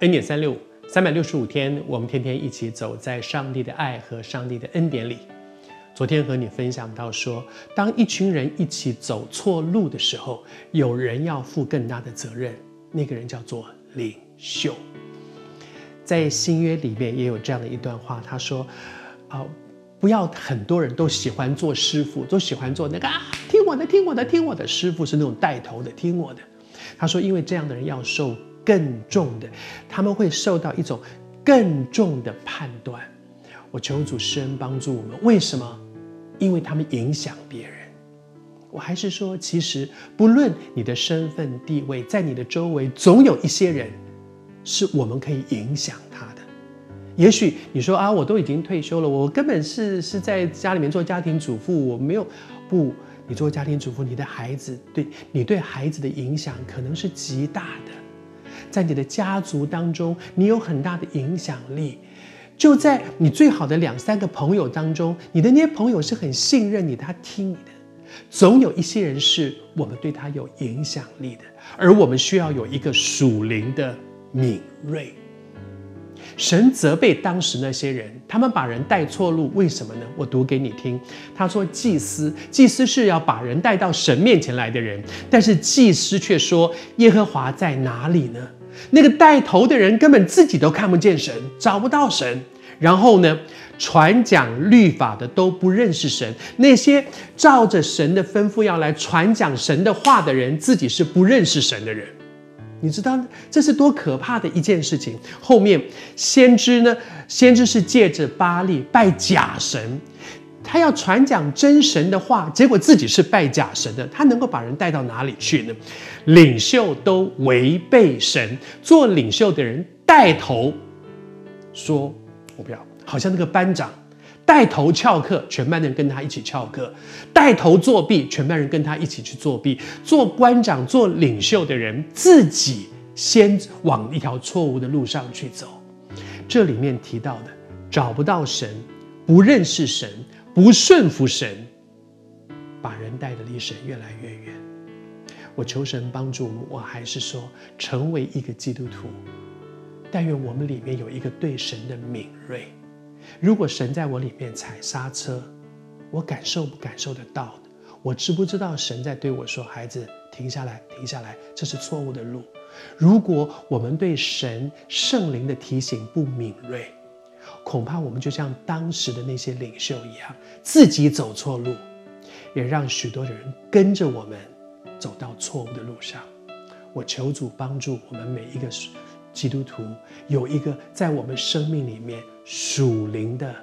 恩典三六五，三百六十五天，我们天天一起走在上帝的爱和上帝的恩典里。昨天和你分享到说，当一群人一起走错路的时候，有人要负更大的责任，那个人叫做领袖。在新约里面也有这样的一段话，他说：“啊、不要很多人都喜欢做师傅，都喜欢做那个啊，听我的，听我的，听我的。师傅是那种带头的，听我的。”他说：“因为这样的人要受。”更重的，他们会受到一种更重的判断。我求主施恩帮助我们。为什么？因为他们影响别人。我还是说，其实不论你的身份地位，在你的周围总有一些人是我们可以影响他的。也许你说啊，我都已经退休了，我根本是是在家里面做家庭主妇，我没有。不，你做家庭主妇，你的孩子对你对孩子的影响可能是极大的。在你的家族当中，你有很大的影响力。就在你最好的两三个朋友当中，你的那些朋友是很信任你，他听你的。总有一些人是我们对他有影响力的，而我们需要有一个属灵的敏锐。神责备当时那些人，他们把人带错路，为什么呢？我读给你听。他说：“祭司，祭司是要把人带到神面前来的人，但是祭司却说：耶和华在哪里呢？那个带头的人根本自己都看不见神，找不到神。然后呢，传讲律法的都不认识神，那些照着神的吩咐要来传讲神的话的人，自己是不认识神的人。”你知道这是多可怕的一件事情。后面先知呢，先知是借着巴力拜假神，他要传讲真神的话，结果自己是拜假神的，他能够把人带到哪里去呢？领袖都违背神，做领袖的人带头说：“我不要。”好像那个班长。带头翘课，全班人跟他一起翘课；带头作弊，全班人跟他一起去作弊。做官长、做领袖的人，自己先往一条错误的路上去走。这里面提到的，找不到神，不认识神，不顺服神，把人带得离神越来越远。我求神帮助我们，我还是说，成为一个基督徒，但愿我们里面有一个对神的敏锐。如果神在我里面踩刹车，我感受不感受得到？我知不知道神在对我说：“孩子，停下来，停下来，这是错误的路。”如果我们对神圣灵的提醒不敏锐，恐怕我们就像当时的那些领袖一样，自己走错路，也让许多的人跟着我们走到错误的路上。我求主帮助我们每一个基督徒有一个在我们生命里面属灵的